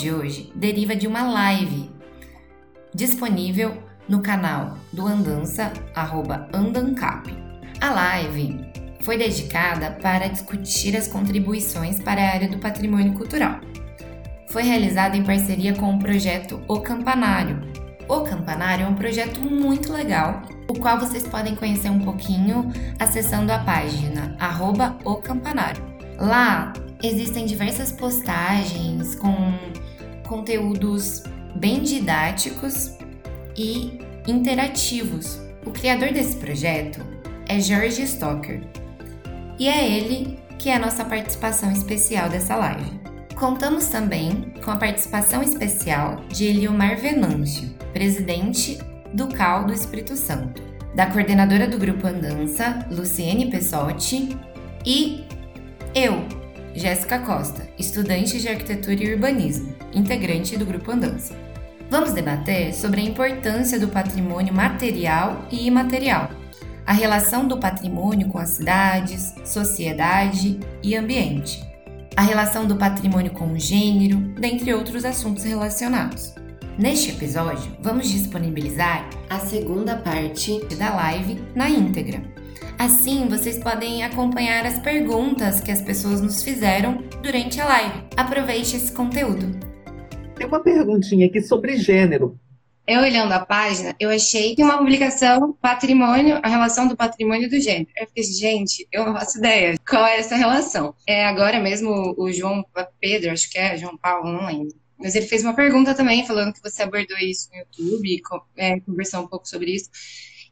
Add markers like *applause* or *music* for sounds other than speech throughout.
de hoje deriva de uma live disponível no canal do Andança, arroba Andancap. A live foi dedicada para discutir as contribuições para a área do patrimônio cultural. Foi realizada em parceria com o projeto O Campanário. O Campanário é um projeto muito legal, o qual vocês podem conhecer um pouquinho acessando a página arroba O Campanário. Lá existem diversas postagens com conteúdos bem didáticos e interativos. O criador desse projeto é George Stocker e é ele que é a nossa participação especial dessa live. Contamos também com a participação especial de Eliomar Venâncio, presidente do CAL do Espírito Santo, da coordenadora do Grupo Andança, Luciene Pessotti, e eu, Jéssica Costa, estudante de Arquitetura e Urbanismo, integrante do Grupo Andança. Vamos debater sobre a importância do patrimônio material e imaterial, a relação do patrimônio com as cidades, sociedade e ambiente, a relação do patrimônio com o gênero, dentre outros assuntos relacionados. Neste episódio, vamos disponibilizar a segunda parte da live na íntegra. Assim, vocês podem acompanhar as perguntas que as pessoas nos fizeram durante a live. Aproveite esse conteúdo. Tem uma perguntinha aqui sobre gênero. Eu olhando a página, eu achei que uma publicação patrimônio, a relação do patrimônio e do gênero. Eu fiquei, gente, eu não faço ideia qual é essa relação. É agora mesmo o João Pedro, acho que é João Paulo, não lembro. Mas ele fez uma pergunta também, falando que você abordou isso no YouTube, é, conversou um pouco sobre isso.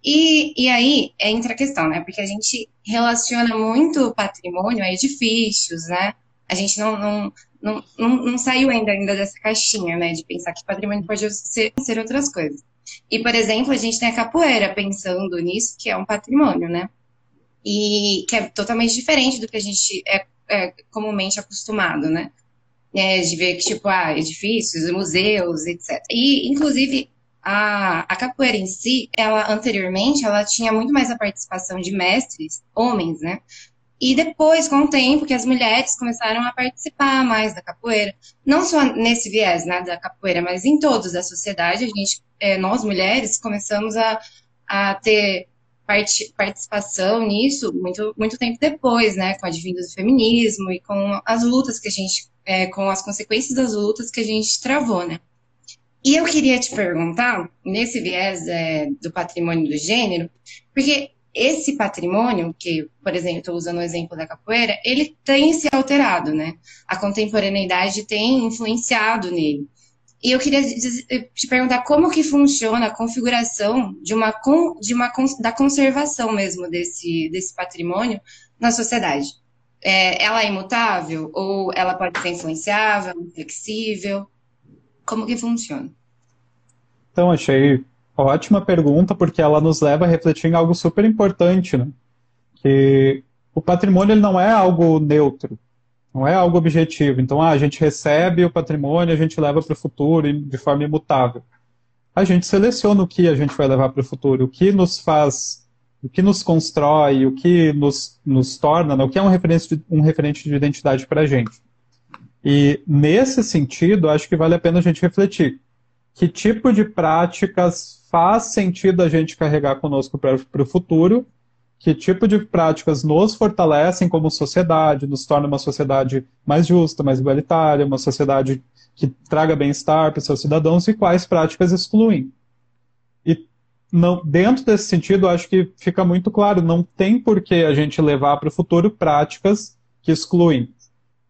E, e aí entra a questão, né? Porque a gente relaciona muito patrimônio a edifícios, né? A gente não, não, não, não, não saiu ainda, ainda dessa caixinha, né? De pensar que patrimônio pode ser, ser outras coisas. E, por exemplo, a gente tem a capoeira pensando nisso, que é um patrimônio, né? E que é totalmente diferente do que a gente é, é comumente acostumado, né? É, de ver que, tipo, ah, edifícios, museus, etc. E, inclusive, a, a capoeira em si, ela anteriormente, ela tinha muito mais a participação de mestres, homens, né? E depois, com o tempo, que as mulheres começaram a participar mais da capoeira, não só nesse viés né, da capoeira, mas em todos da sociedade, a gente, é, nós mulheres, começamos a, a ter part, participação nisso muito, muito tempo depois, né, com a advinda do feminismo e com as lutas que a gente, é, com as consequências das lutas que a gente travou, né. E eu queria te perguntar, nesse viés é, do patrimônio do gênero, porque esse patrimônio, que, por exemplo, estou usando o exemplo da capoeira, ele tem se alterado, né? A contemporaneidade tem influenciado nele. E eu queria te perguntar como que funciona a configuração de uma, de uma da conservação mesmo desse, desse patrimônio na sociedade. É, ela é imutável ou ela pode ser influenciável, flexível? Como que funciona? Então, achei Ótima pergunta, porque ela nos leva a refletir em algo super importante, né? Que o patrimônio ele não é algo neutro, não é algo objetivo. Então, ah, a gente recebe o patrimônio, a gente leva para o futuro de forma imutável. A gente seleciona o que a gente vai levar para o futuro, o que nos faz, o que nos constrói, o que nos, nos torna, né? o que é um referente de, um referente de identidade para a gente. E nesse sentido, acho que vale a pena a gente refletir que tipo de práticas faz sentido a gente carregar conosco para o futuro, que tipo de práticas nos fortalecem como sociedade, nos torna uma sociedade mais justa, mais igualitária, uma sociedade que traga bem-estar para seus cidadãos e quais práticas excluem. E não, dentro desse sentido, acho que fica muito claro, não tem por que a gente levar para o futuro práticas que excluem.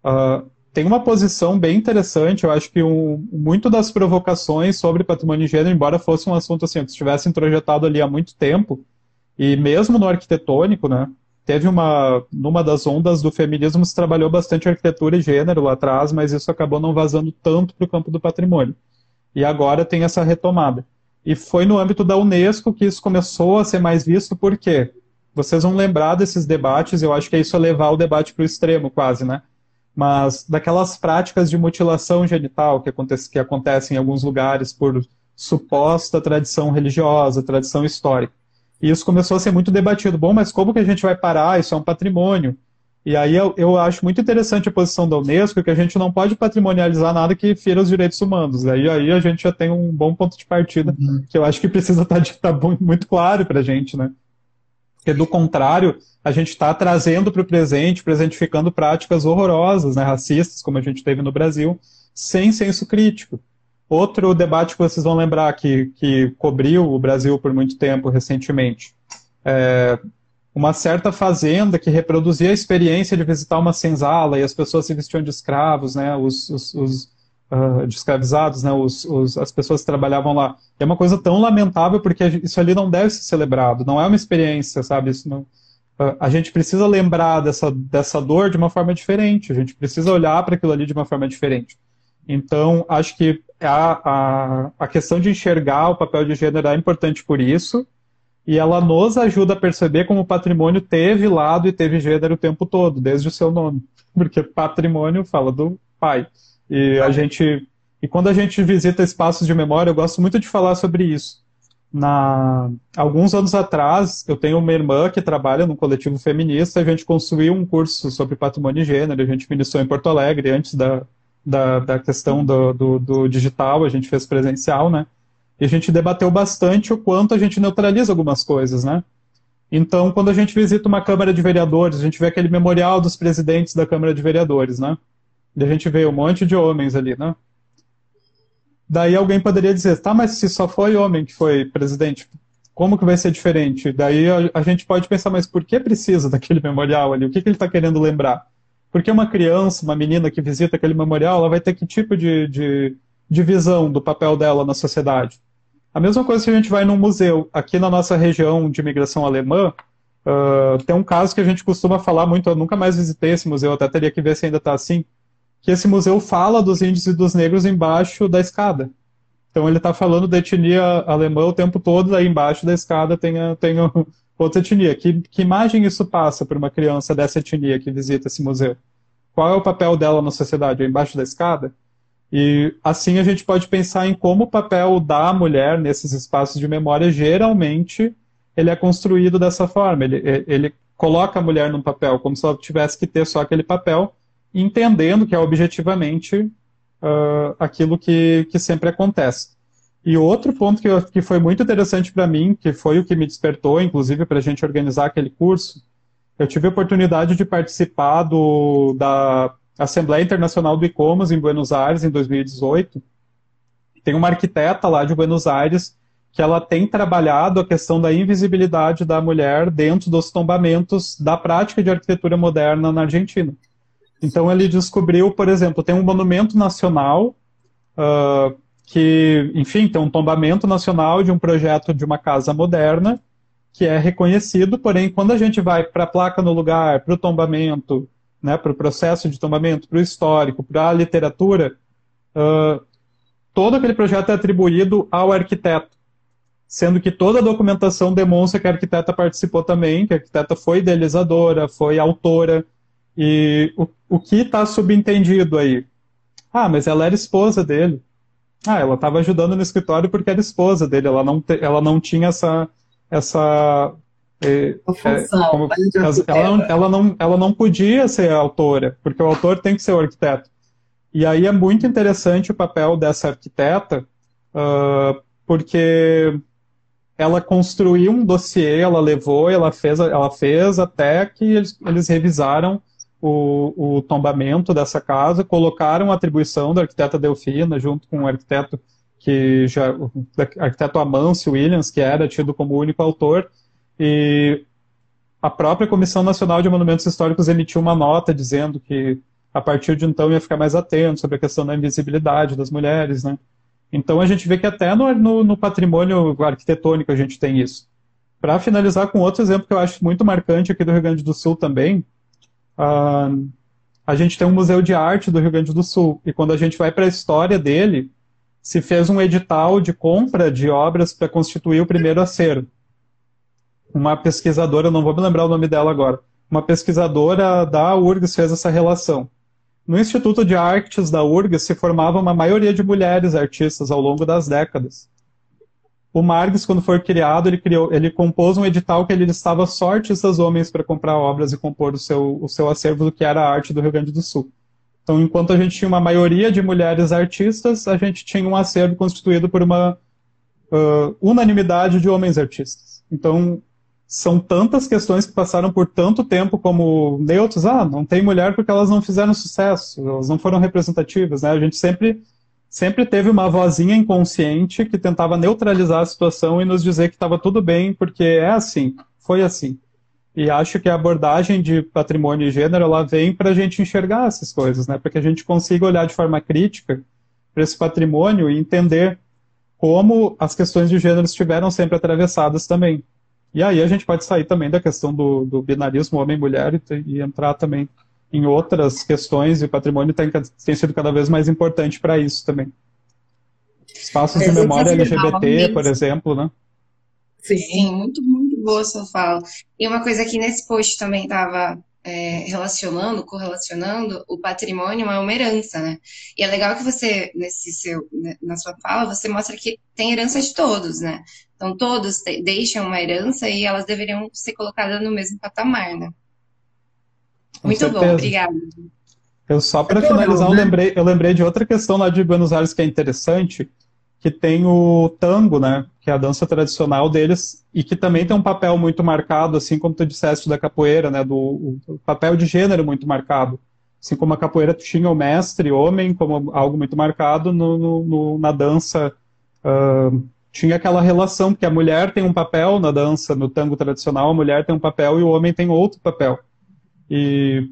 Uh, tem uma posição bem interessante. Eu acho que um, muito das provocações sobre patrimônio de gênero, embora fosse um assunto assim, que estivesse introjetado ali há muito tempo, e mesmo no arquitetônico, né? Teve uma. Numa das ondas do feminismo se trabalhou bastante arquitetura e gênero lá atrás, mas isso acabou não vazando tanto para o campo do patrimônio. E agora tem essa retomada. E foi no âmbito da Unesco que isso começou a ser mais visto, por quê? Vocês vão lembrar desses debates, eu acho que isso é levar o debate para o extremo, quase, né? Mas daquelas práticas de mutilação genital que, acontece, que acontecem em alguns lugares por suposta tradição religiosa, tradição histórica. E isso começou a ser muito debatido. Bom, mas como que a gente vai parar? Isso é um patrimônio. E aí eu, eu, acho muito interessante a posição da Unesco, que a gente não pode patrimonializar nada que fira os direitos humanos. Aí, aí a gente já tem um bom ponto de partida, uhum. que eu acho que precisa estar, tá, tá muito claro para a gente, né? Porque, do contrário, a gente está trazendo para o presente, presentificando práticas horrorosas, né, racistas, como a gente teve no Brasil, sem senso crítico. Outro debate que vocês vão lembrar que, que cobriu o Brasil por muito tempo recentemente. É, uma certa fazenda que reproduzia a experiência de visitar uma senzala e as pessoas se vestiam de escravos, né, os, os, os uh, de escravizados, né, os, os, as pessoas que trabalhavam lá. E é uma coisa tão lamentável porque isso ali não deve ser celebrado, não é uma experiência, sabe? Isso não, uh, a gente precisa lembrar dessa, dessa dor de uma forma diferente, a gente precisa olhar para aquilo ali de uma forma diferente. Então, acho que a, a, a questão de enxergar o papel de gênero é importante por isso, e ela nos ajuda a perceber como o patrimônio teve lado e teve gênero o tempo todo, desde o seu nome. *laughs* Porque patrimônio fala do pai. E a gente. E quando a gente visita espaços de memória, eu gosto muito de falar sobre isso. Na, alguns anos atrás, eu tenho uma irmã que trabalha num coletivo feminista, a gente construiu um curso sobre patrimônio e gênero, a gente ministrou em Porto Alegre, antes da, da, da questão do, do, do digital, a gente fez presencial, né? E a gente debateu bastante o quanto a gente neutraliza algumas coisas, né? Então, quando a gente visita uma Câmara de Vereadores, a gente vê aquele memorial dos presidentes da Câmara de Vereadores, né? E a gente vê um monte de homens ali, né? Daí alguém poderia dizer, tá, mas se só foi homem que foi presidente, como que vai ser diferente? Daí a, a gente pode pensar, mas por que precisa daquele memorial ali? O que, que ele está querendo lembrar? Porque uma criança, uma menina que visita aquele memorial, ela vai ter que tipo de, de, de visão do papel dela na sociedade? A mesma coisa se a gente vai num museu. Aqui na nossa região de imigração alemã, uh, tem um caso que a gente costuma falar muito, eu nunca mais visitei esse museu, até teria que ver se ainda está assim, que esse museu fala dos índios e dos negros embaixo da escada. Então ele está falando da etnia alemã o tempo todo, aí embaixo da escada tem, a, tem a *laughs* outra etnia. Que, que imagem isso passa para uma criança dessa etnia que visita esse museu? Qual é o papel dela na sociedade? É embaixo da escada? E assim a gente pode pensar em como o papel da mulher nesses espaços de memória geralmente ele é construído dessa forma. Ele, ele coloca a mulher num papel como se ela tivesse que ter só aquele papel, entendendo que é objetivamente uh, aquilo que, que sempre acontece. E outro ponto que, eu, que foi muito interessante para mim, que foi o que me despertou, inclusive, para a gente organizar aquele curso, eu tive a oportunidade de participar do, da Assembleia Internacional do ICOMOS em Buenos Aires em 2018. Tem uma arquiteta lá de Buenos Aires que ela tem trabalhado a questão da invisibilidade da mulher dentro dos tombamentos da prática de arquitetura moderna na Argentina. Então ele descobriu, por exemplo, tem um monumento nacional uh, que, enfim, tem um tombamento nacional de um projeto de uma casa moderna que é reconhecido, porém, quando a gente vai para a placa no lugar, para o tombamento, né, para o processo de tombamento, para o histórico, para a literatura, uh, todo aquele projeto é atribuído ao arquiteto, sendo que toda a documentação demonstra que a arquiteta participou também, que a arquiteta foi idealizadora, foi autora, e o, o que está subentendido aí? Ah, mas ela era esposa dele. Ah, ela estava ajudando no escritório porque era esposa dele, ela não, te, ela não tinha essa, essa é, função, é, como, ela, não, ela, não, ela não podia ser autora, porque o autor tem que ser o arquiteto. E aí é muito interessante o papel dessa arquiteta, uh, porque ela construiu um dossiê, ela levou, ela fez, ela fez até que eles, eles revisaram o, o, tombamento dessa casa, colocaram a atribuição da arquiteta Delfina junto com o arquiteto que já, o arquiteto Amâncio Williams, que era tido como único autor, e a própria Comissão Nacional de Monumentos Históricos emitiu uma nota dizendo que a partir de então ia ficar mais atento sobre a questão da invisibilidade das mulheres, né? Então a gente vê que até no, no, no patrimônio arquitetônico a gente tem isso. Para finalizar com outro exemplo que eu acho muito marcante aqui do Rio Grande do Sul também, a gente tem um museu de arte do Rio Grande do Sul e quando a gente vai para a história dele, se fez um edital de compra de obras para constituir o primeiro acervo uma pesquisadora, não vou me lembrar o nome dela agora, uma pesquisadora da URGS fez essa relação. No Instituto de Artes da URGS se formava uma maioria de mulheres artistas ao longo das décadas. O Marx, quando foi criado, ele, criou, ele compôs um edital que ele listava só artistas homens para comprar obras e compor o seu, o seu acervo do que era a arte do Rio Grande do Sul. Então, enquanto a gente tinha uma maioria de mulheres artistas, a gente tinha um acervo constituído por uma uh, unanimidade de homens artistas. Então, são tantas questões que passaram por tanto tempo como neutros. Ah, não tem mulher porque elas não fizeram sucesso, elas não foram representativas. Né? A gente sempre sempre teve uma vozinha inconsciente que tentava neutralizar a situação e nos dizer que estava tudo bem, porque é assim, foi assim. E acho que a abordagem de patrimônio e gênero ela vem para a gente enxergar essas coisas, né? para que a gente consiga olhar de forma crítica para esse patrimônio e entender como as questões de gênero estiveram sempre atravessadas também. E aí a gente pode sair também da questão do, do binarismo homem-mulher e, e entrar também em outras questões e o patrimônio tem, tem sido cada vez mais importante para isso também. Espaços de memória LGBT, por exemplo, né? Sim, muito, muito boa sua fala. E uma coisa que nesse post também estava é, relacionando, correlacionando, o patrimônio é uma herança, né? E é legal que você, nesse seu, né, na sua fala, você mostra que tem herança de todos, né? Então todos deixam uma herança e elas deveriam ser colocadas no mesmo patamar, né? Muito certeza. bom, obrigada. Eu só para finalizar, eu, né? lembrei, eu lembrei de outra questão lá de Buenos Aires que é interessante, que tem o tango, né, que é a dança tradicional deles, e que também tem um papel muito marcado, assim como tu disseste da capoeira, né, do o papel de gênero muito marcado. Assim como a capoeira tinha o mestre homem como algo muito marcado, no, no, no na dança uh, tinha aquela relação, porque a mulher tem um papel na dança, no tango tradicional, a mulher tem um papel e o homem tem outro papel. E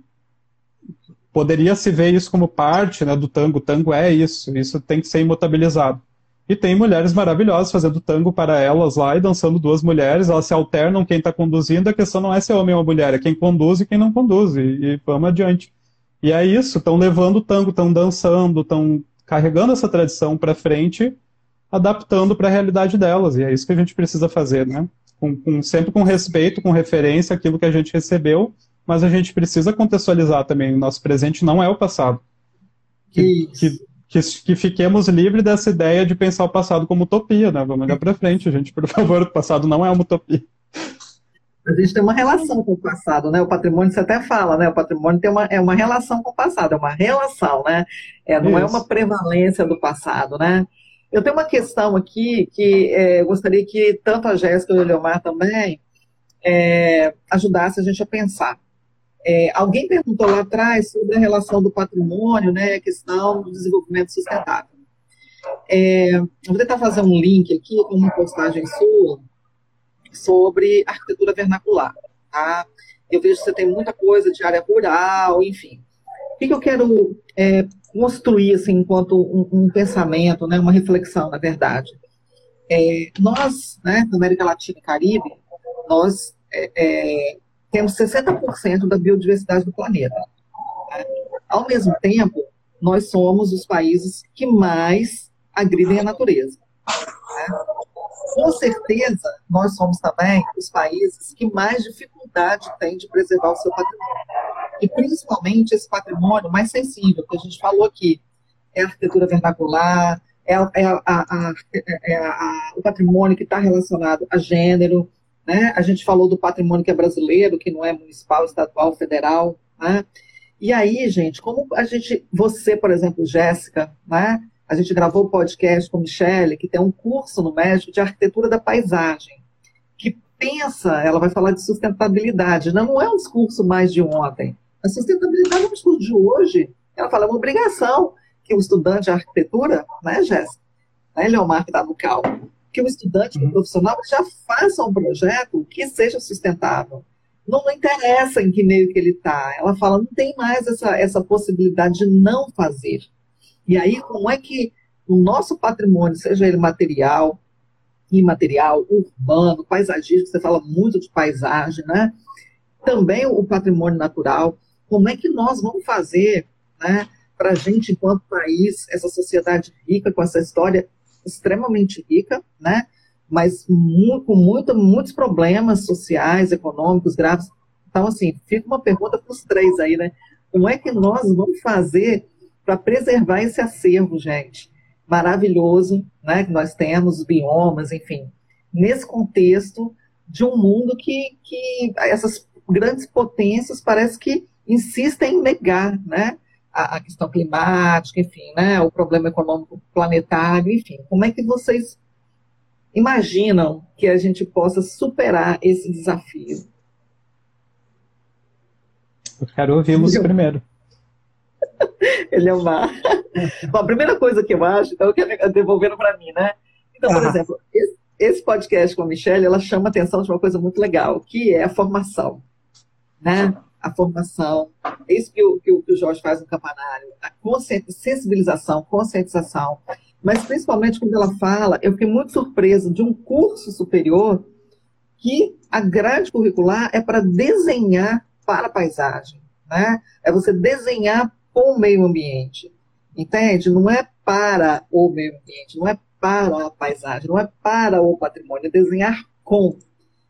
poderia se ver isso como parte né, do tango. O tango é isso, isso tem que ser imutabilizado. E tem mulheres maravilhosas fazendo tango para elas lá e dançando duas mulheres, elas se alternam quem está conduzindo, a questão não é se é homem ou mulher, é quem conduz e quem não conduz, e, e vamos adiante. E é isso, estão levando o tango, estão dançando, estão carregando essa tradição para frente, adaptando para a realidade delas, e é isso que a gente precisa fazer, né? Com, com, sempre com respeito, com referência àquilo que a gente recebeu, mas a gente precisa contextualizar também. O nosso presente não é o passado. Que, que, que, que, fiquemos livres dessa ideia de pensar o passado como utopia, né? Vamos olhar para frente, gente, por *laughs* favor. O passado não é uma utopia. A gente tem uma relação com o passado, né? O patrimônio, você até fala, né? O patrimônio tem uma, é uma relação com o passado, é uma relação, né? É, não é Isso. é uma prevalência do passado, né? Eu tenho uma questão aqui que é, eu gostaria que tanto a Jéssica e o Leomar também é, ajudassem a gente a pensar. É, alguém perguntou lá atrás sobre a relação do patrimônio, né, a questão do desenvolvimento sustentável. É, vou tentar fazer um link aqui com uma postagem sua sobre arquitetura vernacular. Tá? Eu vejo que você tem muita coisa de área rural, enfim. O que, que eu quero é, construir assim, enquanto um, um, pensamento, né, uma reflexão, na verdade? É, nós, né, na América Latina e Caribe, nós é, é temos 60% da biodiversidade do planeta. Ao mesmo tempo, nós somos os países que mais agridem a natureza. Né? Com certeza, nós somos também os países que mais dificuldade têm de preservar o seu patrimônio. E principalmente esse patrimônio mais sensível, que a gente falou aqui, é a arquitetura vernacular, é, é, a, a, a, é o patrimônio que está relacionado a gênero, né? A gente falou do patrimônio que é brasileiro, que não é municipal, estadual, federal. Né? E aí, gente, como a gente, você, por exemplo, Jéssica, né? a gente gravou o podcast com Michele, que tem um curso no México de arquitetura da paisagem, que pensa, ela vai falar de sustentabilidade. Não, não é um discurso mais de ontem. A sustentabilidade é um discurso de hoje. Ela fala, é uma obrigação que o estudante de arquitetura, né, Jéssica? Né, Leomar, que está no cal, que o estudante, uhum. o profissional, já faça um projeto que seja sustentável. Não, não interessa em que meio que ele está. Ela fala, não tem mais essa, essa possibilidade de não fazer. E aí, como é que o nosso patrimônio, seja ele material, imaterial, urbano, paisagístico, você fala muito de paisagem, né? Também o patrimônio natural, como é que nós vamos fazer, né, para a gente, enquanto país, essa sociedade rica, com essa história extremamente rica, né? mas com muito, muitos problemas sociais, econômicos graves. Então, assim, fica uma pergunta para os três aí, né? Como é que nós vamos fazer para preservar esse acervo, gente? maravilhoso, né, que nós temos, os biomas, enfim, nesse contexto de um mundo que, que essas grandes potências parece que insistem em negar, né, a, a questão climática, enfim, né, o problema econômico planetário, enfim, como é que vocês imaginam que a gente possa superar esse desafio? Eu quero ouvi-los primeiro. *laughs* Ele é uma. *laughs* Bom, a primeira coisa que eu acho, então, que é devolvendo para mim, né? Então, por ah. exemplo, esse, esse, podcast com a Michelle, ela chama a atenção de uma coisa muito legal, que é a formação, né? A formação, é isso que o, que o, que o Jorge faz no campanário, a sensibilização, conscientização, mas principalmente quando ela fala, eu fiquei muito surpresa de um curso superior que a grade curricular é para desenhar para a paisagem, né? É você desenhar com o meio ambiente, entende? Não é para o meio ambiente, não é para a paisagem, não é para o patrimônio, é desenhar com.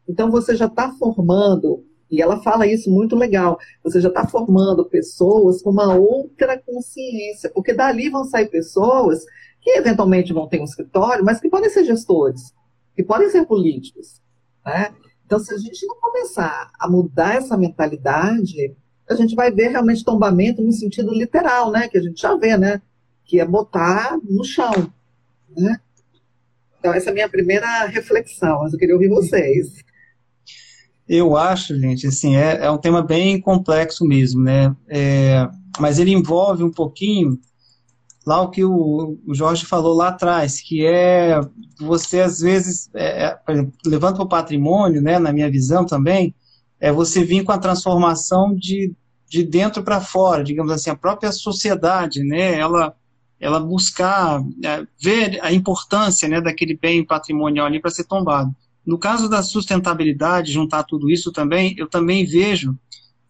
Então você já está formando, e ela fala isso muito legal, você já está formando pessoas com uma outra consciência, porque dali vão sair pessoas que eventualmente vão ter um escritório, mas que podem ser gestores, que podem ser políticos, né? Então, se a gente não começar a mudar essa mentalidade, a gente vai ver realmente tombamento no sentido literal, né? Que a gente já vê, né? Que é botar no chão, né? Então, essa é a minha primeira reflexão, mas eu queria ouvir vocês. Eu acho, gente, assim, é, é um tema bem complexo mesmo, né? É, mas ele envolve um pouquinho lá o que o, o Jorge falou lá atrás, que é você às vezes, é, é levando para o patrimônio, né, na minha visão também, é você vir com a transformação de, de dentro para fora, digamos assim, a própria sociedade, né, ela, ela buscar é, ver a importância né, daquele bem patrimonial ali para ser tombado. No caso da sustentabilidade, juntar tudo isso também, eu também vejo,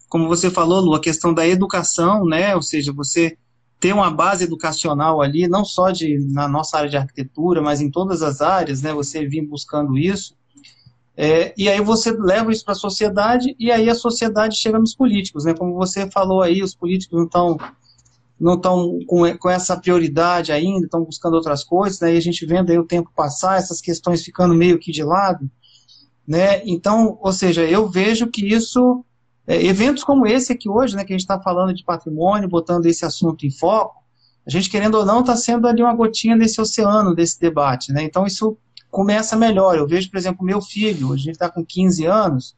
como você falou, Lu, a questão da educação, né, ou seja, você ter uma base educacional ali, não só de, na nossa área de arquitetura, mas em todas as áreas, né, você vir buscando isso, é, e aí você leva isso para a sociedade, e aí a sociedade chega nos políticos, né, como você falou aí, os políticos não estão não estão com, com essa prioridade ainda, estão buscando outras coisas, né, e a gente vendo aí o tempo passar, essas questões ficando meio que de lado, né, então, ou seja, eu vejo que isso é, eventos como esse aqui hoje, né, que a gente está falando de patrimônio, botando esse assunto em foco, a gente, querendo ou não, está sendo ali uma gotinha nesse oceano, desse debate. Né? Então, isso começa melhor. Eu vejo, por exemplo, meu filho, hoje ele está com 15 anos,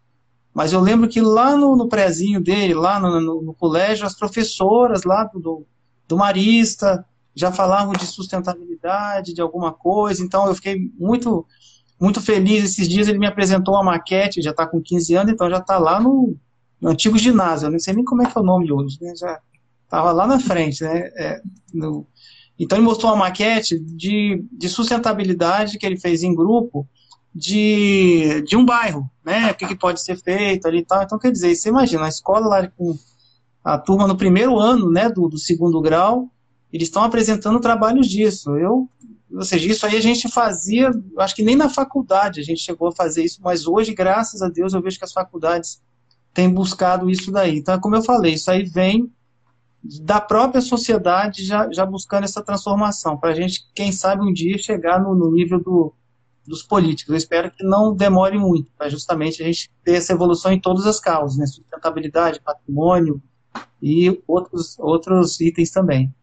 mas eu lembro que lá no, no prézinho dele, lá no, no, no, colégio, as professoras lá do, do Marista já falavam de sustentabilidade, de alguma coisa, então eu fiquei muito muito feliz. Esses dias ele me apresentou uma maquete, já está com 15 anos, então já está lá no, no antigo ginásio, eu não sei nem como é que é o nome hoje, né? já estava lá na frente, né? É, no, então ele mostrou uma maquete de, de sustentabilidade que ele fez em grupo de, de um bairro, né? O que, que pode ser feito ali e tal. Então, quer dizer, você imagina, a escola lá com a turma no primeiro ano, né, do, do segundo grau, eles estão apresentando trabalhos disso. Eu, ou seja, isso aí a gente fazia, acho que nem na faculdade a gente chegou a fazer isso, mas hoje, graças a Deus, eu vejo que as faculdades tem buscado isso daí. Então, como eu falei, isso aí vem da própria sociedade já, já buscando essa transformação, para a gente, quem sabe, um dia chegar no, no nível do, dos políticos. Eu espero que não demore muito, para justamente a gente ter essa evolução em todas as causas, né? sustentabilidade, patrimônio e outros, outros itens também.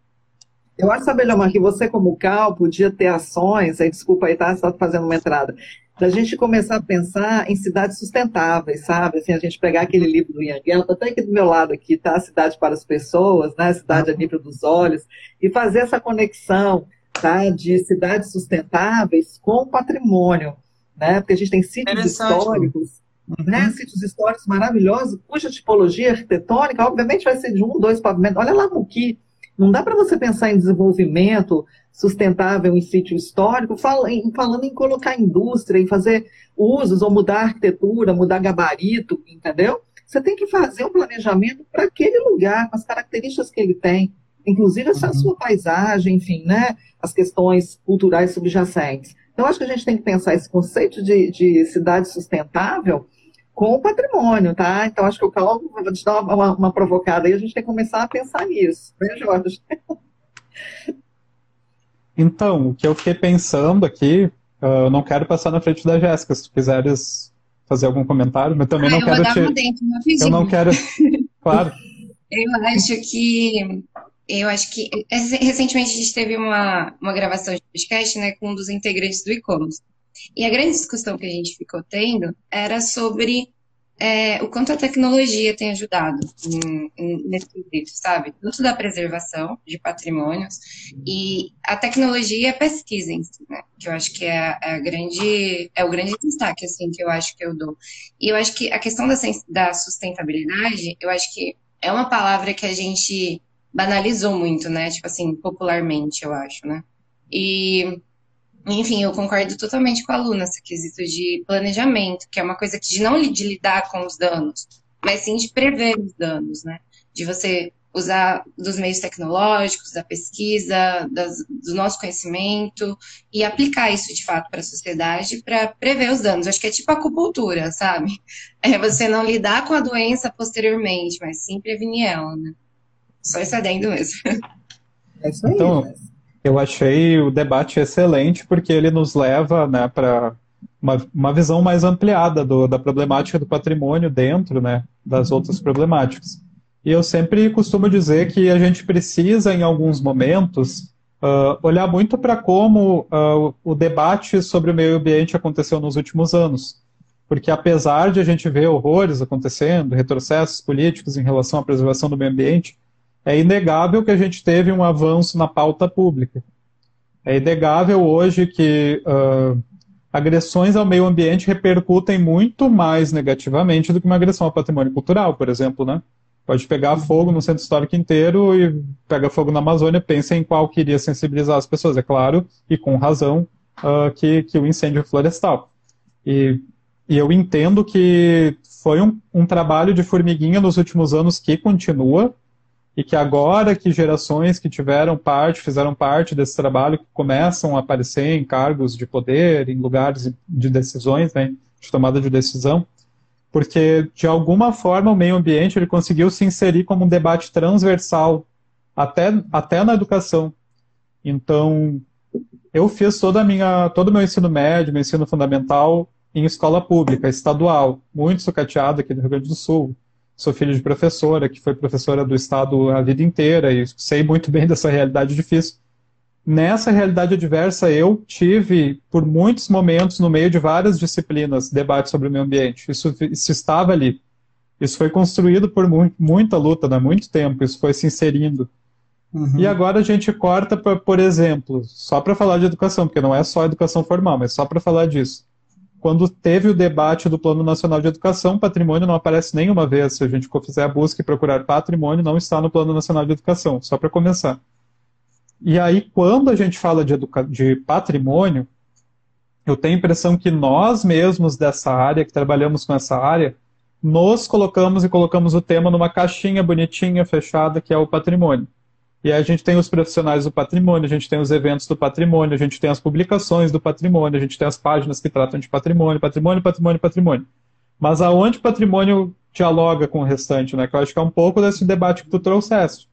Eu acho, sabe, Leomar, que você, como CAL, podia ter ações, aí, desculpa aí, tá, você está fazendo uma entrada, da gente começar a pensar em cidades sustentáveis, sabe? Assim, a gente pegar aquele livro do Ian Gell, tá até aqui do meu lado aqui, tá? A Cidade para as Pessoas, né? A Cidade a nível dos olhos, e fazer essa conexão, tá? De cidades sustentáveis com patrimônio, né? Porque a gente tem sítios históricos, uhum. né? Sítios históricos maravilhosos, cuja tipologia arquitetônica, obviamente, vai ser de um, dois pavimentos. Olha lá, Muki, não dá para você pensar em desenvolvimento sustentável em sítio histórico, falando em colocar indústria, em fazer usos ou mudar arquitetura, mudar gabarito, entendeu? Você tem que fazer um planejamento para aquele lugar, com as características que ele tem, inclusive essa uhum. sua paisagem, enfim, né? As questões culturais subjacentes. Então, acho que a gente tem que pensar esse conceito de, de cidade sustentável com o patrimônio, tá? Então, acho que o Calão vai te dar uma, uma, provocada aí, a gente tem que começar a pensar nisso, né, Jorge? *laughs* Então, o que eu fiquei pensando aqui, uh, eu não quero passar na frente da Jéssica, se tu quiseres fazer algum comentário, mas também ah, não quero te... Dentro, eu não quero. *laughs* Claro. eu acho que eu acho que recentemente a gente teve uma, uma gravação de podcast né, com um dos integrantes do e-commerce. E a grande discussão que a gente ficou tendo era sobre é, o quanto a tecnologia tem ajudado nesse quesito, sabe? Tanto da preservação de patrimônios e a tecnologia e a pesquisa em si, né? Que eu acho que é, é a grande, é o grande destaque, assim, que eu acho que eu dou. E eu acho que a questão da, da sustentabilidade, eu acho que é uma palavra que a gente banalizou muito, né? Tipo assim, popularmente, eu acho, né? E enfim, eu concordo totalmente com a Luna nesse quesito de planejamento, que é uma coisa que de não de lidar com os danos, mas sim de prever os danos, né? De você usar dos meios tecnológicos, da pesquisa, das, do nosso conhecimento e aplicar isso de fato para a sociedade para prever os danos. Acho que é tipo acupuntura, sabe? *laughs* É você não lidar com a doença posteriormente, mas sim prevenir ela, né? Só isso adendo mesmo. É isso aí. Então, né? Eu achei o debate excelente porque ele nos leva né, para uma, uma visão mais ampliada do, da problemática do patrimônio dentro né, das outras problemáticas. E eu sempre costumo dizer que a gente precisa, em alguns momentos, uh, olhar muito para como uh, o debate sobre o meio ambiente aconteceu nos últimos anos. Porque apesar de a gente ver horrores acontecendo, retrocessos políticos em relação à preservação do meio ambiente, é inegável que a gente teve um avanço na pauta pública. É inegável hoje que uh, agressões ao meio ambiente repercutem muito mais negativamente do que uma agressão ao patrimônio cultural, por exemplo, né? Pode pegar fogo no centro histórico inteiro e pega fogo na Amazônia, pensa em qual queria sensibilizar as pessoas, é claro, e com razão, uh, que, que o incêndio florestal. E, e eu entendo que foi um, um trabalho de formiguinha nos últimos anos que continua, e que agora que gerações que tiveram parte, fizeram parte desse trabalho, começam a aparecer em cargos de poder, em lugares de decisões, né, de tomada de decisão, porque de alguma forma o meio ambiente ele conseguiu se inserir como um debate transversal até, até na educação. Então, eu fiz toda a minha, todo o meu ensino médio, meu ensino fundamental em escola pública, estadual, muito sucateado aqui no Rio Grande do Sul sou filho de professora, que foi professora do Estado a vida inteira e sei muito bem *laughs* dessa realidade difícil. Nessa realidade adversa, eu tive, por muitos momentos, no meio de várias disciplinas, debate sobre o meio ambiente. Isso, isso estava ali. Isso foi construído por mu muita luta, há né? muito tempo, isso foi se inserindo. Uhum. E agora a gente corta, pra, por exemplo, só para falar de educação, porque não é só educação formal, mas só para falar disso quando teve o debate do Plano Nacional de Educação, patrimônio não aparece nenhuma vez. Se a gente fizer a busca e procurar patrimônio, não está no Plano Nacional de Educação, só para começar. E aí, quando a gente fala de, de patrimônio, eu tenho a impressão que nós mesmos dessa área, que trabalhamos com essa área, nos colocamos e colocamos o tema numa caixinha bonitinha, fechada, que é o patrimônio. E aí a gente tem os profissionais do patrimônio, a gente tem os eventos do patrimônio, a gente tem as publicações do patrimônio, a gente tem as páginas que tratam de patrimônio, patrimônio, patrimônio, patrimônio. Mas aonde o patrimônio dialoga com o restante, né? Que eu acho que é um pouco desse debate que tu trouxeste.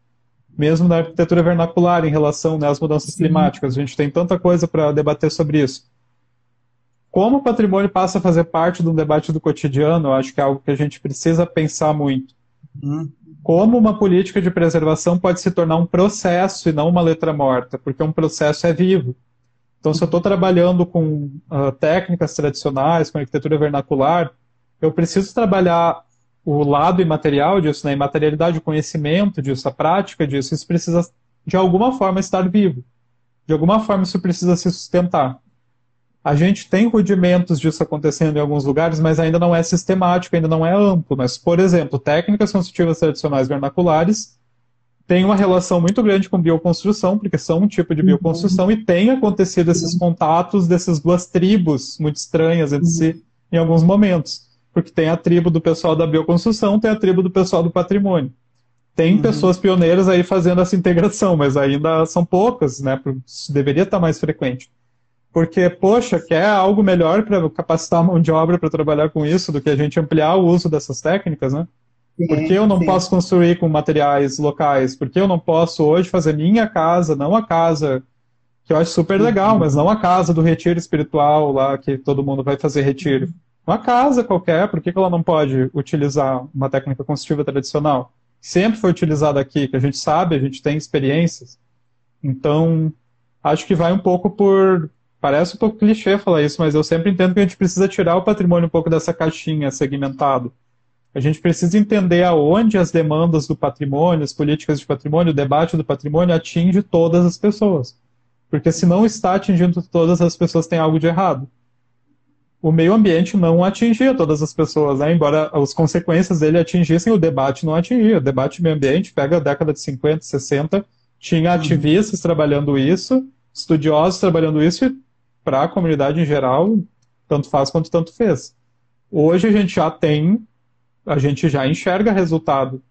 Mesmo na arquitetura vernacular, em relação né, às mudanças Sim. climáticas. A gente tem tanta coisa para debater sobre isso. Como o patrimônio passa a fazer parte de um debate do cotidiano, eu acho que é algo que a gente precisa pensar muito. Como uma política de preservação pode se tornar um processo e não uma letra morta, porque um processo é vivo. Então, se eu estou trabalhando com uh, técnicas tradicionais, com arquitetura vernacular, eu preciso trabalhar o lado imaterial disso, né, a imaterialidade, o conhecimento disso, a prática disso, isso precisa, de alguma forma, estar vivo. De alguma forma, isso precisa se sustentar. A gente tem rudimentos disso acontecendo em alguns lugares, mas ainda não é sistemático, ainda não é amplo. Mas, por exemplo, técnicas construtivas tradicionais vernaculares têm uma relação muito grande com bioconstrução, porque são um tipo de uhum. bioconstrução, uhum. e tem acontecido esses contatos dessas duas tribos muito estranhas entre uhum. si em alguns momentos. Porque tem a tribo do pessoal da bioconstrução, tem a tribo do pessoal do patrimônio. Tem uhum. pessoas pioneiras aí fazendo essa integração, mas ainda são poucas, né? Isso deveria estar mais frequente. Porque, poxa, quer algo melhor para capacitar a mão de obra para trabalhar com isso do que a gente ampliar o uso dessas técnicas, né? Sim, Por que eu não sim. posso construir com materiais locais? Por que eu não posso hoje fazer minha casa, não a casa que eu acho super legal, mas não a casa do retiro espiritual lá que todo mundo vai fazer retiro. Uma casa qualquer, por que, que ela não pode utilizar uma técnica construtiva tradicional? Sempre foi utilizada aqui, que a gente sabe, a gente tem experiências. Então, acho que vai um pouco por. Parece um pouco clichê falar isso, mas eu sempre entendo que a gente precisa tirar o patrimônio um pouco dessa caixinha segmentado. A gente precisa entender aonde as demandas do patrimônio, as políticas de patrimônio, o debate do patrimônio atinge todas as pessoas. Porque se não está atingindo todas as pessoas, tem algo de errado o meio ambiente não atingia todas as pessoas, né? embora as consequências dele atingissem, o debate não atingia. O debate meio ambiente pega a década de 50, 60, tinha uhum. ativistas trabalhando isso, estudiosos trabalhando isso, e para a comunidade em geral, tanto faz quanto tanto fez. Hoje a gente já tem, a gente já enxerga resultado.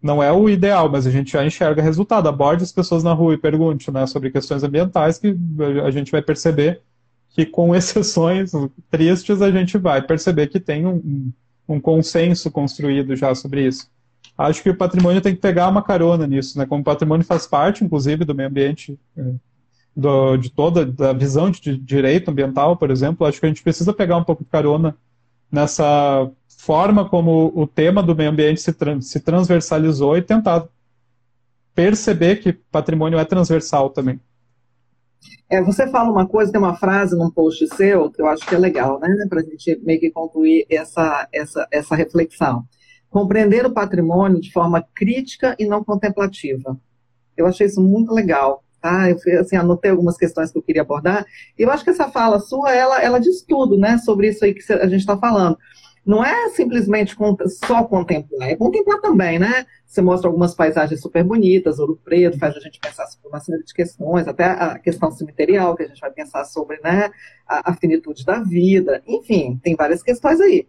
Não é o ideal, mas a gente já enxerga resultado. Aborde as pessoas na rua e pergunte né, sobre questões ambientais que a gente vai perceber que com *laughs* exceções tristes a gente vai perceber que tem um, um consenso construído já sobre isso. Acho que o patrimônio tem que pegar uma carona nisso, né? Como o patrimônio faz parte, inclusive, do meio ambiente, é, do, de toda da visão de direito ambiental, por exemplo, acho que a gente precisa pegar um pouco de carona nessa forma como o tema do meio ambiente se, se transversalizou e tentar perceber que patrimônio é transversal também. É, você fala uma coisa, tem uma frase num post seu que eu acho que é legal, né? Para a gente meio que concluir essa, essa, essa reflexão. Compreender o patrimônio de forma crítica e não contemplativa. Eu achei isso muito legal. Tá? Eu assim, anotei algumas questões que eu queria abordar. E eu acho que essa fala sua, ela, ela diz tudo né, sobre isso aí que a gente está falando não é simplesmente só contemplar, é contemplar também, né? Você mostra algumas paisagens super bonitas, Ouro Preto, faz a gente pensar sobre uma série de questões, até a questão cemiterial, que a gente vai pensar sobre né, a, a finitude da vida, enfim, tem várias questões aí.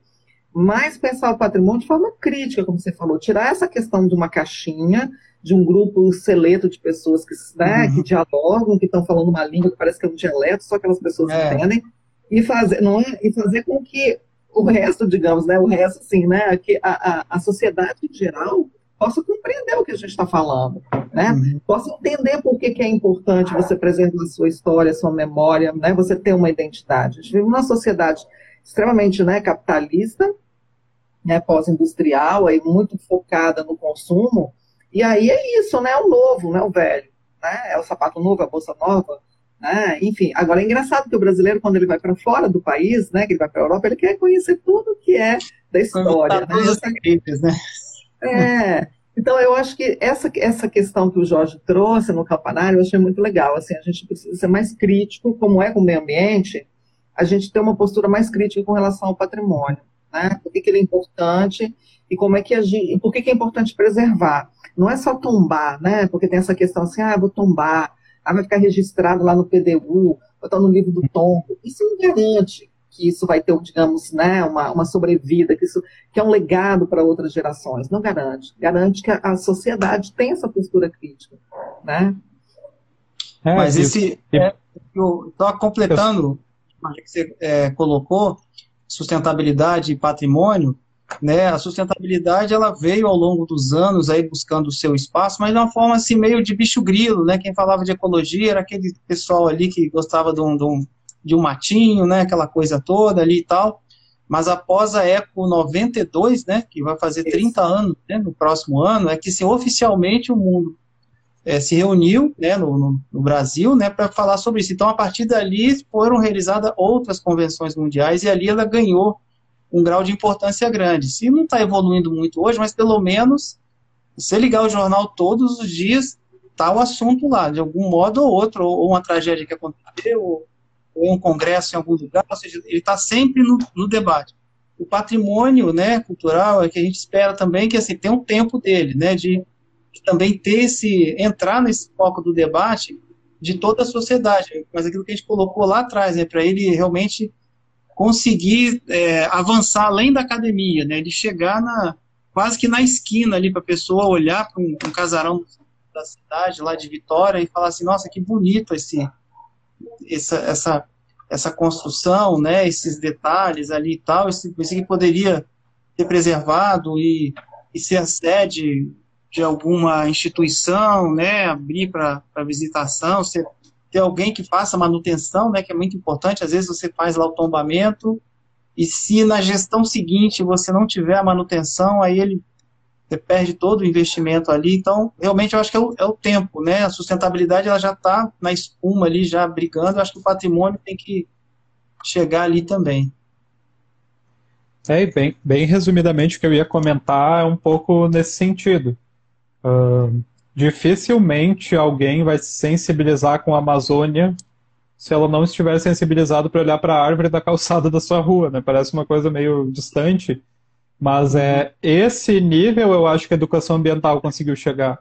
Mas pensar o patrimônio de forma crítica, como você falou, tirar essa questão de uma caixinha, de um grupo seleto de pessoas que, né, uhum. que dialogam, que estão falando uma língua que parece que é um dialeto, só aquelas pessoas é. entendem, e fazer, não é, e fazer com que o resto, digamos, né, o resto, assim, né, que a, a, a sociedade em geral possa compreender o que a gente está falando, né? Uhum. Possa entender por que, que é importante você preservar a sua história, a sua memória, né? Você ter uma identidade. A gente vive numa sociedade extremamente né, capitalista, né, pós-industrial, aí muito focada no consumo, e aí é isso, né? O novo, né? O velho, né? É o sapato novo, a bolsa nova, né? Enfim, agora é engraçado que o brasileiro, quando ele vai para fora do país, né, que ele vai para a Europa, ele quer conhecer tudo que é da história. Né? Essa... né? É, então eu acho que essa, essa questão que o Jorge trouxe no campanário, eu achei muito legal. Assim, a gente precisa ser mais crítico, como é com o meio ambiente, a gente ter uma postura mais crítica com relação ao patrimônio. Né? Por que, que ele é importante e como é que agir, por que, que é importante preservar. Não é só tombar, né? Porque tem essa questão assim, ah, vou tombar ah, vai ficar registrado lá no PDU, vai estar no livro do tombo. Isso não garante que isso vai ter, digamos, né, uma, uma sobrevida, que isso que é um legado para outras gerações. Não garante. Garante que a, a sociedade tem essa postura crítica, né? É, Mas esse, é, eu estou completando o que você é, colocou, sustentabilidade e patrimônio, né? A sustentabilidade ela veio ao longo dos anos aí buscando o seu espaço, mas de uma forma assim meio de bicho grilo, né? Quem falava de ecologia era aquele pessoal ali que gostava de um, de um, de um matinho, né? Aquela coisa toda ali e tal. Mas após a Eco 92, né, que vai fazer 30 anos né, no próximo ano, é que se oficialmente o mundo é, se reuniu né, no, no, no Brasil né, para falar sobre isso. Então, a partir dali foram realizadas outras convenções mundiais e ali ela ganhou um grau de importância grande. Se não está evoluindo muito hoje, mas pelo menos, se ligar o jornal todos os dias, está o assunto lá, de algum modo ou outro, ou uma tragédia que aconteceu, ou, um congresso em algum lugar, ou seja, ele está sempre no, no, debate. O patrimônio né, cultural é que a gente espera também que assim, tem um tempo dele, né, de, de também ter esse, entrar nesse foco do debate de toda a sociedade, mas aquilo que a gente colocou lá atrás, né, para ele realmente conseguir é, avançar além da academia, né, de chegar na, quase que na esquina ali para a pessoa olhar para um, um, casarão da cidade lá de Vitória e falar assim, nossa, que bonito esse, essa, essa, essa construção, né, esses detalhes ali e tal, esse, esse que poderia ser preservado e, e ser a sede de alguma instituição, né, abrir para visitação, ser ter alguém que faça manutenção, né, que é muito importante. Às vezes você faz lá o tombamento, e se na gestão seguinte você não tiver a manutenção, aí ele você perde todo o investimento ali. Então, realmente, eu acho que é o, é o tempo, né? A sustentabilidade ela já está na espuma ali, já brigando. Eu acho que o patrimônio tem que chegar ali também. É, bem, bem resumidamente, o que eu ia comentar é um pouco nesse sentido. Uh, dificilmente alguém vai se sensibilizar com a Amazônia se ela não estiver sensibilizado para olhar para a árvore da calçada da sua rua, né? Parece uma coisa meio distante, mas é esse nível eu acho que a educação ambiental conseguiu chegar,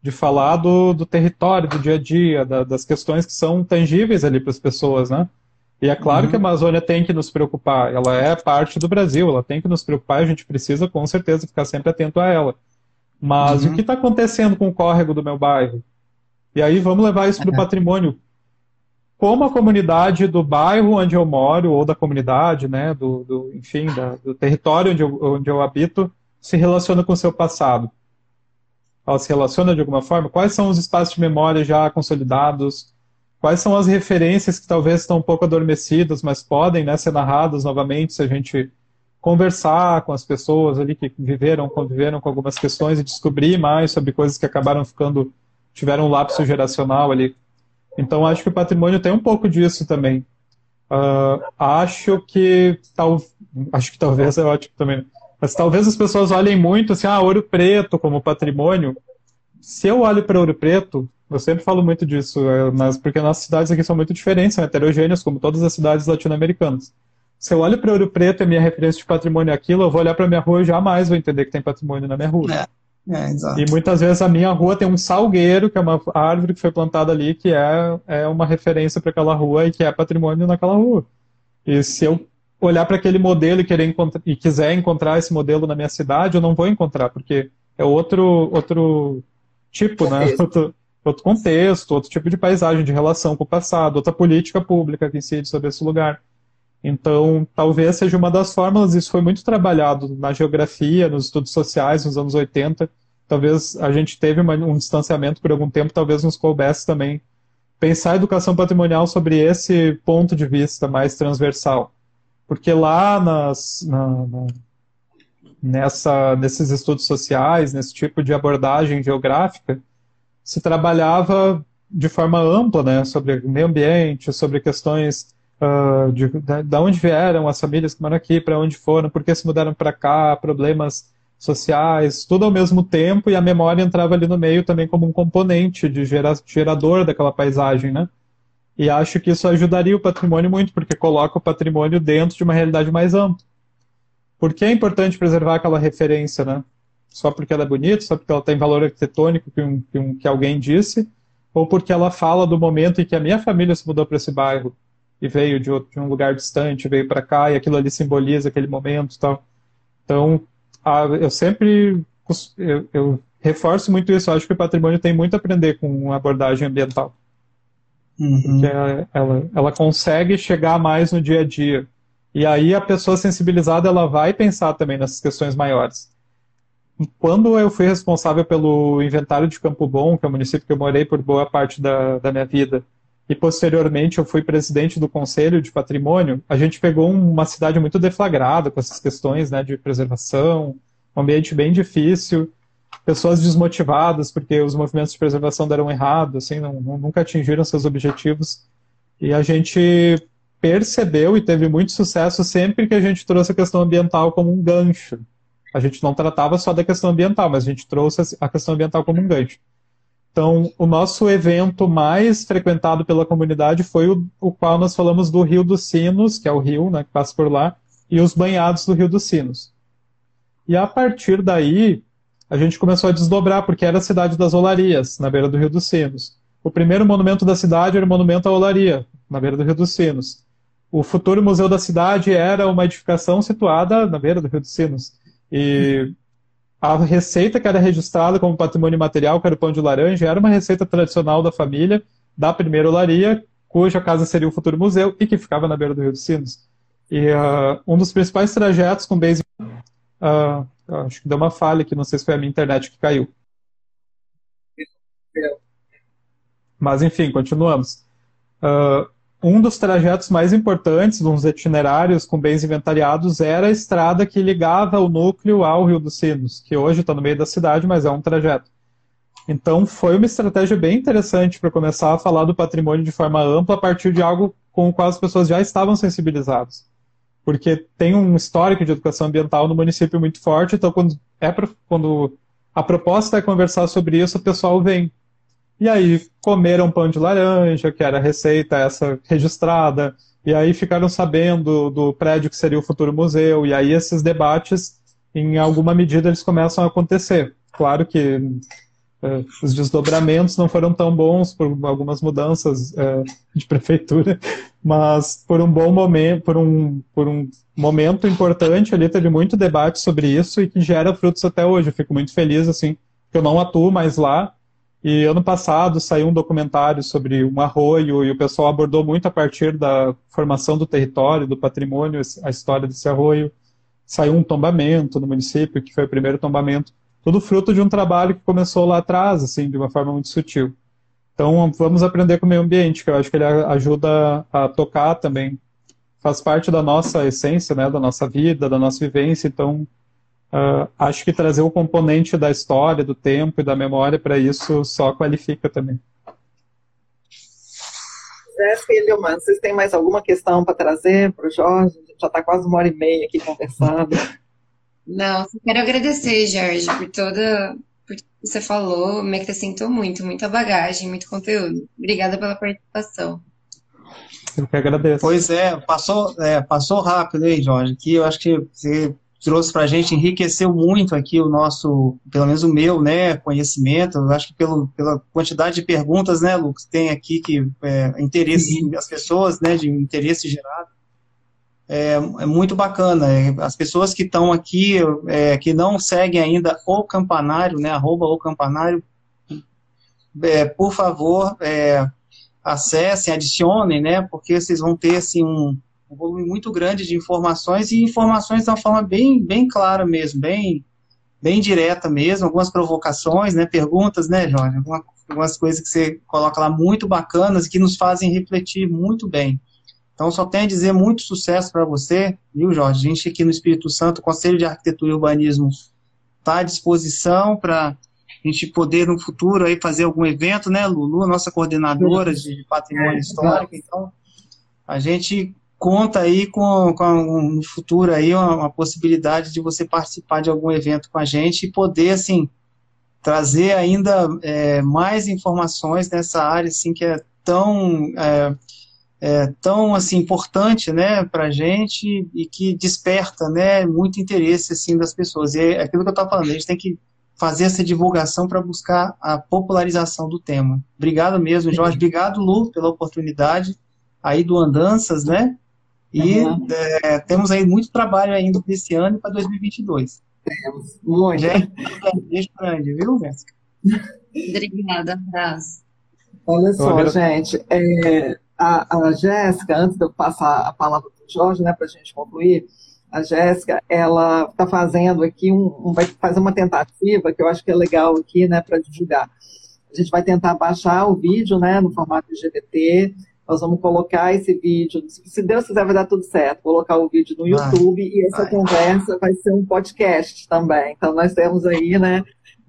de falar do, do território, do dia a dia, da, das questões que são tangíveis ali para as pessoas, né? E é claro uhum. que a Amazônia tem que nos preocupar, ela é parte do Brasil, ela tem que nos preocupar, a gente precisa com certeza ficar sempre atento a ela. Mas uhum. o que está acontecendo com o córrego do meu bairro? E aí vamos levar isso para o patrimônio. Como a comunidade do bairro onde eu moro, ou da comunidade, né, do, do enfim, da, do território onde eu, onde eu habito, se relaciona com o seu passado? Ela se relaciona de alguma forma? Quais são os espaços de memória já consolidados? Quais são as referências que talvez estão um pouco adormecidas, mas podem né, ser narradas novamente se a gente conversar com as pessoas ali que viveram, conviveram com algumas questões e descobrir mais sobre coisas que acabaram ficando, tiveram um lapso geracional ali. Então acho que o patrimônio tem um pouco disso também. Uh, acho que tal, acho que talvez é ótimo também. Mas talvez as pessoas olhem muito assim, ah, Ouro Preto como patrimônio. Se eu olho para Ouro Preto, eu sempre falo muito disso, é, mas porque nossas cidades aqui são muito diferentes, são heterogêneas, como todas as cidades latino-americanas. Se eu olho para Ouro Preto e a minha referência de patrimônio é aquilo, eu vou olhar para minha rua e jamais vou entender que tem patrimônio na minha rua. É, é. E muitas vezes a minha rua tem um salgueiro, que é uma árvore que foi plantada ali, que é, é uma referência para aquela rua e que é patrimônio naquela rua. E se eu olhar para aquele modelo e, querer e quiser encontrar esse modelo na minha cidade, eu não vou encontrar, porque é outro, outro tipo, né? Outro, outro contexto, outro tipo de paisagem, de relação com o passado, outra política pública que incide sobre esse lugar. Então, talvez seja uma das fórmulas, isso foi muito trabalhado na geografia, nos estudos sociais, nos anos 80. Talvez a gente teve uma, um distanciamento por algum tempo, talvez nos coubesse também pensar a educação patrimonial sobre esse ponto de vista mais transversal. Porque lá nas, na, na, nessa, nesses estudos sociais, nesse tipo de abordagem geográfica, se trabalhava de forma ampla, né, sobre meio ambiente, sobre questões uh, de, de, onde vieram as famílias que moram aqui, para onde foram, por que se mudaram para cá, problemas sociais, tudo ao mesmo tempo, e a memória entrava ali no meio também como um componente de gera, gerador daquela paisagem, né? E acho que isso ajudaria o patrimônio muito, porque coloca o patrimônio dentro de uma realidade mais ampla. Por que é importante preservar aquela referência, né? Só porque ela é bonita, só porque ela tem valor arquitetônico que, um, que, um, que alguém disse, ou porque ela fala do momento em que a minha família se mudou para esse bairro, e veio de, outro, de um lugar distante, veio para cá e aquilo ali simboliza aquele momento, tal. Então, a, eu sempre eu, eu, reforço muito isso. Eu acho que o patrimônio tem muito a aprender com a abordagem ambiental, uhum. ela, ela, ela consegue chegar mais no dia a dia. E aí a pessoa sensibilizada ela vai pensar também nessas questões maiores. Quando eu fui responsável pelo inventário de Campo Bom, que é o município que eu morei por boa parte da, da minha vida, e posteriormente eu fui presidente do Conselho de Patrimônio, a gente pegou uma cidade muito deflagrada com essas questões né, de preservação, um ambiente bem difícil, pessoas desmotivadas porque os movimentos de preservação deram errado, assim, não, nunca atingiram seus objetivos. E a gente percebeu e teve muito sucesso sempre que a gente trouxe a questão ambiental como um gancho. A gente não tratava só da questão ambiental, mas a gente trouxe a questão ambiental como um gancho. Então, o nosso evento mais frequentado pela comunidade foi o, o qual nós falamos do Rio dos Sinos, que é o rio né, que passa por lá, e os banhados do Rio dos Sinos. E a partir daí, a gente começou a desdobrar, porque era a cidade das olarias, na beira do Rio dos Sinos. O primeiro monumento da cidade era o Monumento à Olaria, na beira do Rio dos Sinos. O futuro museu da cidade era uma edificação situada na beira do Rio dos Sinos. E a receita que era registrada como patrimônio material, que era o pão de laranja, era uma receita tradicional da família, da primeira olaria, cuja casa seria o futuro museu e que ficava na beira do Rio dos Sinos. E uh, um dos principais trajetos com base. Uh, acho que deu uma falha aqui, não sei se foi a minha internet que caiu. Mas enfim, continuamos. uh, um dos trajetos mais importantes, uns itinerários com bens inventariados, era a estrada que ligava o núcleo ao Rio dos Sinos, que hoje está no meio da cidade, mas é um trajeto. Então foi uma estratégia bem interessante para começar a falar do patrimônio de forma ampla a partir de algo com o qual as pessoas já estavam sensibilizadas. Porque tem um histórico de educação ambiental no município muito forte, então quando, é pra, quando a proposta é conversar sobre isso, o pessoal vem. E aí comeram pão de laranja, que era a receita essa registrada, e aí ficaram sabendo do prédio que seria o futuro museu, e aí esses debates, em alguma medida, eles começam a acontecer. Claro que é, os desdobramentos não foram tão bons por algumas mudanças é, de *laughs* prefeitura, mas por um bom momento, por um, por um momento importante ali, teve muito debate sobre isso e que gera frutos até hoje. Eu fico muito feliz, assim, que eu não atuo mais lá, e ano passado saiu um documentário sobre um arroio e o pessoal abordou muito a partir da formação do território, do patrimônio, a história desse arroio. Saiu um tombamento no município, que foi o primeiro tombamento. Tudo fruto de um trabalho que começou lá atrás, assim, de uma forma muito sutil. Então, vamos aprender com o meio ambiente, que eu acho que ele ajuda a tocar também. Faz parte da nossa essência, né, da nossa vida, da nossa vivência. Então, Uh, acho que trazer o componente da história, do tempo e da memória para isso só qualifica também. E Leomar, vocês têm mais alguma questão para trazer para o Jorge? A gente já está quase uma hora e meia aqui conversando. *laughs* Não, quero agradecer, Jorge, por toda. Por que você falou, me acrescentou muito, muita bagagem, muito conteúdo. Obrigada pela participação. Eu que agradeço. Pois é, passou, é, passou rápido aí, Jorge, que eu acho que você trouxe para a gente, enriqueceu muito aqui o nosso, pelo menos o meu, né, conhecimento. Eu acho que pelo, pela quantidade de perguntas, né, Lucas, tem aqui que é, interesse das pessoas, né, de interesse gerado. É, é muito bacana. É, as pessoas que estão aqui, é, que não seguem ainda o campanário, né, arroba o campanário, é, por favor, é, acessem, adicionem, né, porque vocês vão ter, assim, um, um volume muito grande de informações e informações de uma forma bem, bem clara mesmo, bem, bem direta mesmo, algumas provocações, né, perguntas, né, Jorge, algumas, algumas coisas que você coloca lá muito bacanas que nos fazem refletir muito bem. Então, só tenho a dizer muito sucesso para você, viu, Jorge? A gente aqui no Espírito Santo, o Conselho de Arquitetura e Urbanismo está à disposição para a gente poder no futuro aí fazer algum evento, né, Lulu, nossa coordenadora de patrimônio histórico. Então, a gente conta aí com, com no futuro aí uma, uma, possibilidade de você participar de algum evento com a gente e poder assim trazer ainda é, mais informações nessa área assim que é tão é, é, tão assim importante né para a gente e que desperta né muito interesse assim das pessoas. E é aquilo que eu estava falando a gente tem que fazer essa divulgação para buscar a popularização do tema. Obrigado mesmo Jorge. Obrigado Lu pela oportunidade aí do Andanças né e uhum. é, temos aí muito trabalho ainda esse ano para 2022. Temos, muito. Gente, beijo grande, viu, Jéssica? Obrigada, abraço. Olha só, gente, é, a, a Jéssica, antes de eu passar a palavra para o Jorge, né, para a gente concluir, a Jéssica, ela está fazendo aqui, um, um, vai fazer uma tentativa que eu acho que é legal aqui, né, para divulgar. A gente vai tentar baixar o vídeo, né, no formato GBT, nós vamos colocar esse vídeo, se Deus quiser vai dar tudo certo, colocar o vídeo no YouTube e essa vai. conversa vai ser um podcast também. Então nós temos aí, né,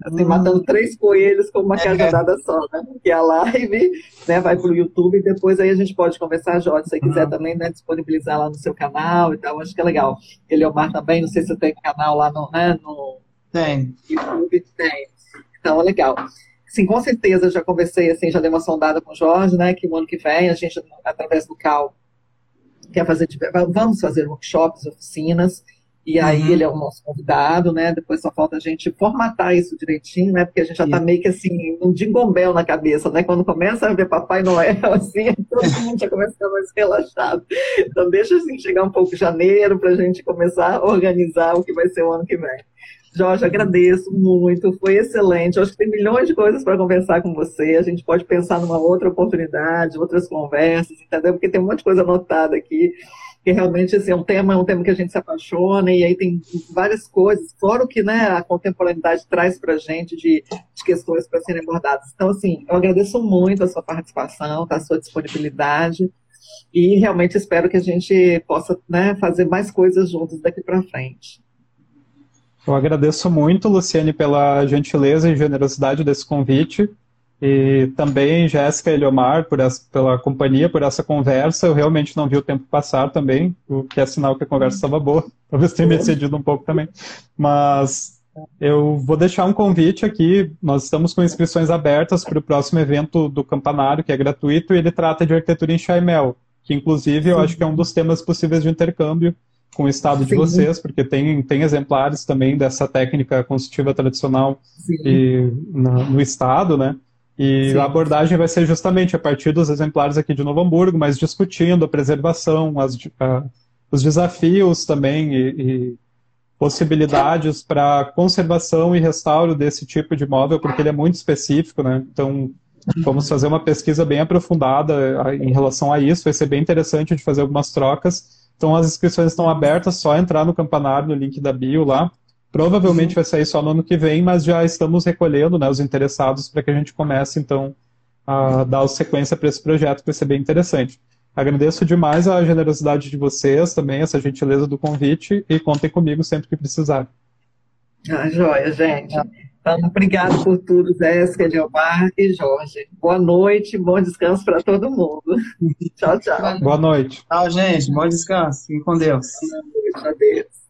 assim, hum. matando três coelhos com uma é. cajadada só, né? Que a live né, vai para o YouTube e depois aí a gente pode conversar, Jorge, se você quiser uhum. também né, disponibilizar lá no seu canal e tal, acho que é legal. Eliomar também, não sei se tem canal lá no, né, no tem. YouTube, tem. Então é legal. Sim, com certeza, já conversei, assim, já dei uma sondada com o Jorge, né, que o ano que vem a gente, através do CAL, quer fazer, vamos fazer workshops, oficinas, e aí uhum. ele é o nosso convidado, né, depois só falta a gente formatar isso direitinho, né, porque a gente já está meio que, assim, um dingombel na cabeça, né, quando começa a ver Papai Noel, *laughs* assim, todo mundo já começa a ficar mais relaxado. Então deixa, assim, chegar um pouco janeiro para a gente começar a organizar o que vai ser o ano que vem. Jorge, agradeço muito, foi excelente. Eu acho que tem milhões de coisas para conversar com você. A gente pode pensar numa outra oportunidade, outras conversas, entendeu? Porque tem um monte de coisa anotada aqui. que realmente assim, é um tema, é um tema que a gente se apaixona, e aí tem várias coisas, fora o que né, a contemporaneidade traz para a gente de, de questões para serem abordadas. Então, assim, eu agradeço muito a sua participação, a sua disponibilidade, e realmente espero que a gente possa né, fazer mais coisas juntos daqui para frente. Eu agradeço muito, Luciane, pela gentileza e generosidade desse convite. E também Jéssica e Eliomar por essa, pela companhia, por essa conversa. Eu realmente não vi o tempo passar também, o que é sinal que a conversa estava boa. *laughs* Talvez tenha me excedido um pouco também. Mas eu vou deixar um convite aqui. Nós estamos com inscrições abertas para o próximo evento do Campanário, que é gratuito, e ele trata de arquitetura em Chaimel, que inclusive eu acho que é um dos temas possíveis de intercâmbio com o estado de vocês, porque tem, tem exemplares também dessa técnica construtiva tradicional e, na, no estado, né? E Sim. a abordagem vai ser justamente a partir dos exemplares aqui de Novo Hamburgo, mas discutindo a preservação, as, a, os desafios também e, e possibilidades para conservação e restauro desse tipo de móvel, porque ele é muito específico, né? Então, vamos fazer uma pesquisa bem aprofundada em relação a isso, vai ser bem interessante de fazer algumas trocas. Então, as inscrições estão abertas, só entrar no campanário, no link da bio lá, Provavelmente vai sair só no ano que vem, mas já estamos recolhendo né, os interessados para que a gente comece, então, a dar sequência para esse projeto, que vai ser bem interessante. Agradeço demais a generosidade de vocês, também essa gentileza do convite, e contem comigo sempre que precisar. Ah, joia, gente. Então, obrigado por tudo, Jéssica, Leomar e Jorge. Boa noite, bom descanso para todo mundo. *laughs* tchau, tchau. Boa noite. Tchau, gente. Bom descanso. Fiquem com Deus. Boa noite, adeus.